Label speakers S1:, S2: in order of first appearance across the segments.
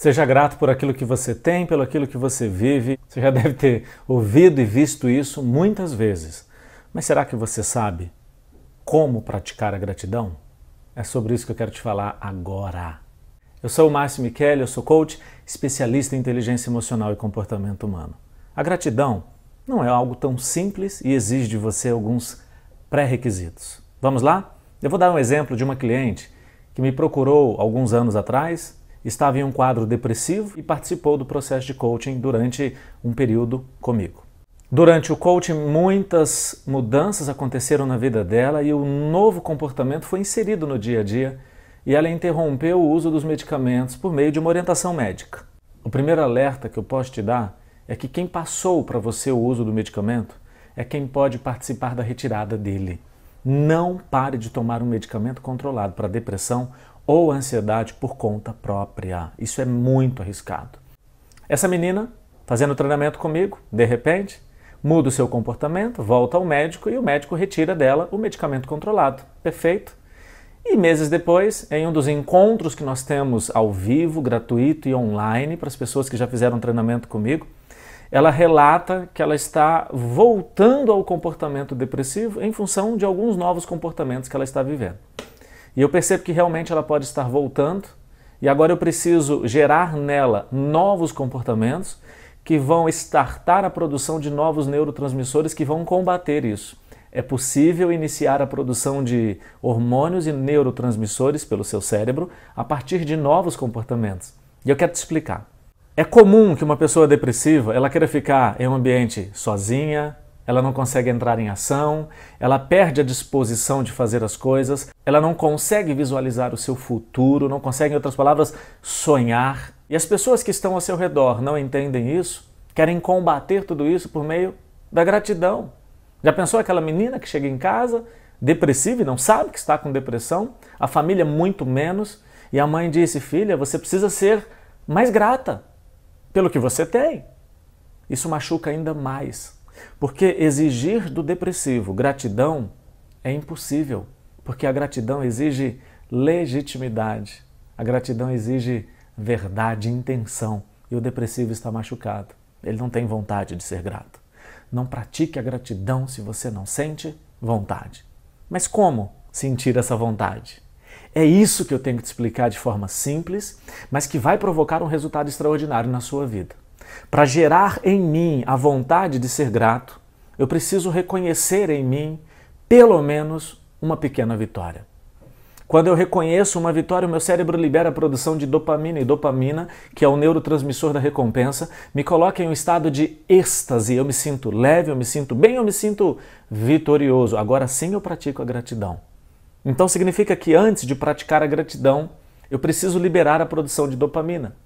S1: Seja grato por aquilo que você tem, pelo aquilo que você vive. Você já deve ter ouvido e visto isso muitas vezes. Mas será que você sabe como praticar a gratidão? É sobre isso que eu quero te falar agora. Eu sou o Márcio Michele, eu sou coach, especialista em inteligência emocional e comportamento humano. A gratidão não é algo tão simples e exige de você alguns pré-requisitos. Vamos lá? Eu vou dar um exemplo de uma cliente que me procurou alguns anos atrás, estava em um quadro depressivo e participou do processo de coaching durante um período comigo. Durante o coaching, muitas mudanças aconteceram na vida dela e o novo comportamento foi inserido no dia a dia e ela interrompeu o uso dos medicamentos por meio de uma orientação médica. O primeiro alerta que eu posso te dar é que quem passou para você o uso do medicamento é quem pode participar da retirada dele. Não pare de tomar um medicamento controlado para depressão ou ansiedade por conta própria. Isso é muito arriscado. Essa menina, fazendo treinamento comigo, de repente, muda o seu comportamento, volta ao médico e o médico retira dela o medicamento controlado. Perfeito? E meses depois, em um dos encontros que nós temos ao vivo, gratuito e online para as pessoas que já fizeram treinamento comigo, ela relata que ela está voltando ao comportamento depressivo em função de alguns novos comportamentos que ela está vivendo. E eu percebo que realmente ela pode estar voltando, e agora eu preciso gerar nela novos comportamentos que vão estartar a produção de novos neurotransmissores que vão combater isso. É possível iniciar a produção de hormônios e neurotransmissores pelo seu cérebro a partir de novos comportamentos. E eu quero te explicar. É comum que uma pessoa depressiva ela queira ficar em um ambiente sozinha, ela não consegue entrar em ação, ela perde a disposição de fazer as coisas, ela não consegue visualizar o seu futuro, não consegue, em outras palavras, sonhar. E as pessoas que estão ao seu redor não entendem isso, querem combater tudo isso por meio da gratidão. Já pensou aquela menina que chega em casa depressiva e não sabe que está com depressão, a família muito menos, e a mãe disse: Filha, você precisa ser mais grata pelo que você tem. Isso machuca ainda mais, porque exigir do depressivo gratidão é impossível, porque a gratidão exige legitimidade, a gratidão exige verdade, intenção, e o depressivo está machucado. Ele não tem vontade de ser grato. Não pratique a gratidão se você não sente vontade. Mas como sentir essa vontade? É isso que eu tenho que te explicar de forma simples, mas que vai provocar um resultado extraordinário na sua vida. Para gerar em mim a vontade de ser grato, eu preciso reconhecer em mim pelo menos uma pequena vitória. Quando eu reconheço uma vitória, o meu cérebro libera a produção de dopamina e dopamina, que é o neurotransmissor da recompensa, me coloca em um estado de êxtase. Eu me sinto leve, eu me sinto bem, eu me sinto vitorioso. Agora sim eu pratico a gratidão. Então significa que antes de praticar a gratidão, eu preciso liberar a produção de dopamina.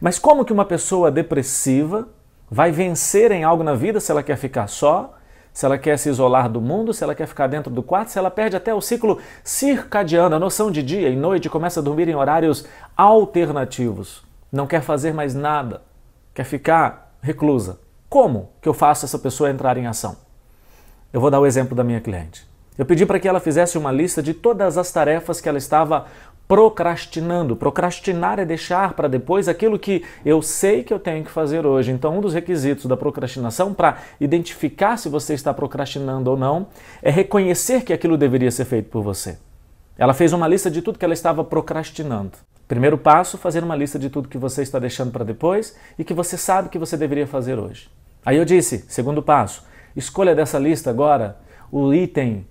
S1: Mas como que uma pessoa depressiva vai vencer em algo na vida se ela quer ficar só, se ela quer se isolar do mundo, se ela quer ficar dentro do quarto, se ela perde até o ciclo circadiano, a noção de dia e noite, começa a dormir em horários alternativos, não quer fazer mais nada, quer ficar reclusa. Como que eu faço essa pessoa entrar em ação? Eu vou dar o exemplo da minha cliente. Eu pedi para que ela fizesse uma lista de todas as tarefas que ela estava procrastinando. Procrastinar é deixar para depois aquilo que eu sei que eu tenho que fazer hoje. Então, um dos requisitos da procrastinação para identificar se você está procrastinando ou não é reconhecer que aquilo deveria ser feito por você. Ela fez uma lista de tudo que ela estava procrastinando. Primeiro passo, fazer uma lista de tudo que você está deixando para depois e que você sabe que você deveria fazer hoje. Aí eu disse, segundo passo, escolha dessa lista agora o item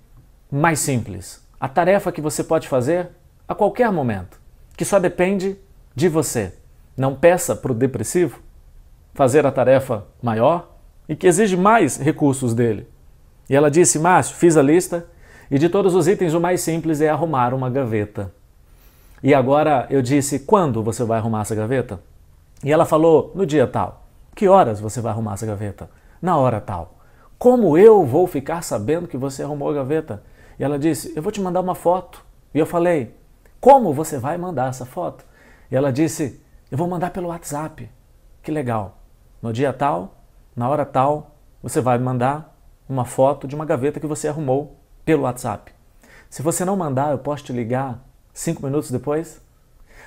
S1: mais simples. A tarefa que você pode fazer a qualquer momento, que só depende de você. Não peça para o depressivo fazer a tarefa maior e que exige mais recursos dele. E ela disse: Márcio, fiz a lista e de todos os itens o mais simples é arrumar uma gaveta. E agora eu disse: quando você vai arrumar essa gaveta? E ela falou: no dia tal. Que horas você vai arrumar essa gaveta? Na hora tal. Como eu vou ficar sabendo que você arrumou a gaveta? E ela disse: Eu vou te mandar uma foto. E eu falei: Como você vai mandar essa foto? E ela disse: Eu vou mandar pelo WhatsApp. Que legal. No dia tal, na hora tal, você vai mandar uma foto de uma gaveta que você arrumou pelo WhatsApp. Se você não mandar, eu posso te ligar cinco minutos depois?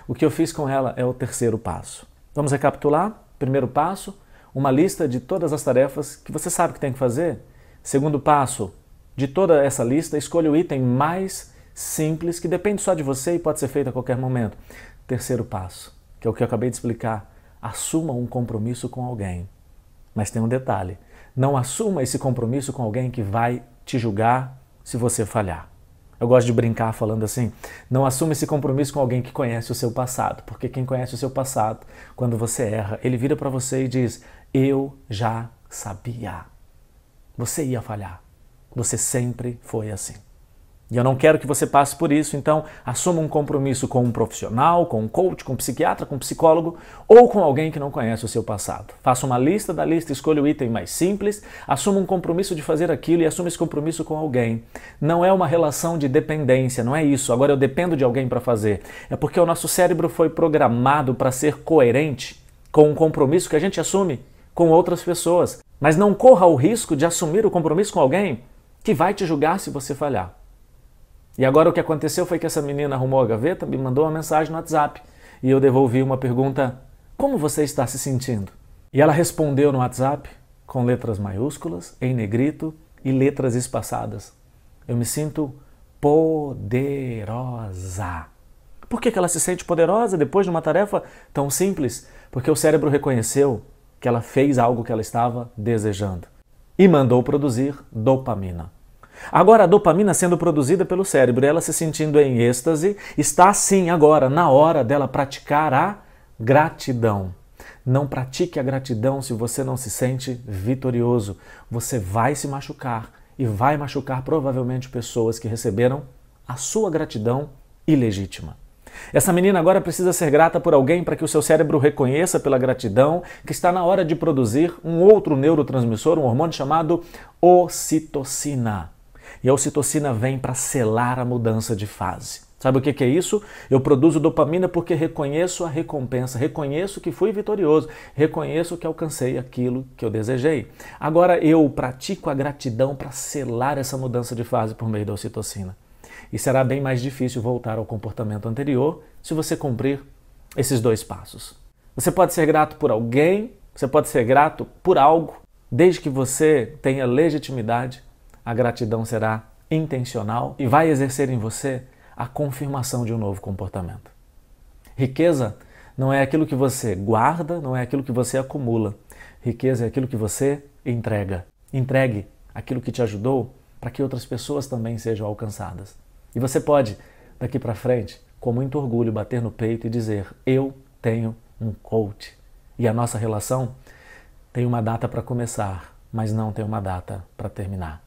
S1: O que eu fiz com ela é o terceiro passo. Vamos recapitular? Primeiro passo, uma lista de todas as tarefas que você sabe que tem que fazer. Segundo passo, de toda essa lista, escolha o item mais simples que depende só de você e pode ser feito a qualquer momento. Terceiro passo, que é o que eu acabei de explicar, assuma um compromisso com alguém. Mas tem um detalhe: não assuma esse compromisso com alguém que vai te julgar se você falhar. Eu gosto de brincar falando assim: não assuma esse compromisso com alguém que conhece o seu passado, porque quem conhece o seu passado, quando você erra, ele vira para você e diz: Eu já sabia. Você ia falhar. Você sempre foi assim. E eu não quero que você passe por isso, então assuma um compromisso com um profissional, com um coach, com um psiquiatra, com um psicólogo ou com alguém que não conhece o seu passado. Faça uma lista da lista, escolha o item mais simples, assuma um compromisso de fazer aquilo e assuma esse compromisso com alguém. Não é uma relação de dependência, não é isso. Agora eu dependo de alguém para fazer. É porque o nosso cérebro foi programado para ser coerente com um compromisso que a gente assume com outras pessoas. Mas não corra o risco de assumir o compromisso com alguém que vai te julgar se você falhar. E agora o que aconteceu foi que essa menina arrumou a gaveta, me mandou uma mensagem no WhatsApp e eu devolvi uma pergunta: Como você está se sentindo? E ela respondeu no WhatsApp com letras maiúsculas, em negrito e letras espaçadas. Eu me sinto poderosa. Por que, que ela se sente poderosa depois de uma tarefa tão simples? Porque o cérebro reconheceu que ela fez algo que ela estava desejando e mandou produzir dopamina. Agora, a dopamina sendo produzida pelo cérebro, ela se sentindo em êxtase, está sim agora na hora dela praticar a gratidão. Não pratique a gratidão se você não se sente vitorioso. Você vai se machucar e vai machucar provavelmente pessoas que receberam a sua gratidão ilegítima. Essa menina agora precisa ser grata por alguém para que o seu cérebro reconheça pela gratidão que está na hora de produzir um outro neurotransmissor, um hormônio chamado ocitocina. E a ocitocina vem para selar a mudança de fase. Sabe o que é isso? Eu produzo dopamina porque reconheço a recompensa, reconheço que fui vitorioso, reconheço que alcancei aquilo que eu desejei. Agora eu pratico a gratidão para selar essa mudança de fase por meio da ocitocina. E será bem mais difícil voltar ao comportamento anterior se você cumprir esses dois passos. Você pode ser grato por alguém, você pode ser grato por algo, desde que você tenha legitimidade a gratidão será intencional e vai exercer em você a confirmação de um novo comportamento. Riqueza não é aquilo que você guarda, não é aquilo que você acumula. Riqueza é aquilo que você entrega. Entregue aquilo que te ajudou para que outras pessoas também sejam alcançadas. E você pode, daqui para frente, com muito orgulho, bater no peito e dizer: Eu tenho um coach. E a nossa relação tem uma data para começar, mas não tem uma data para terminar.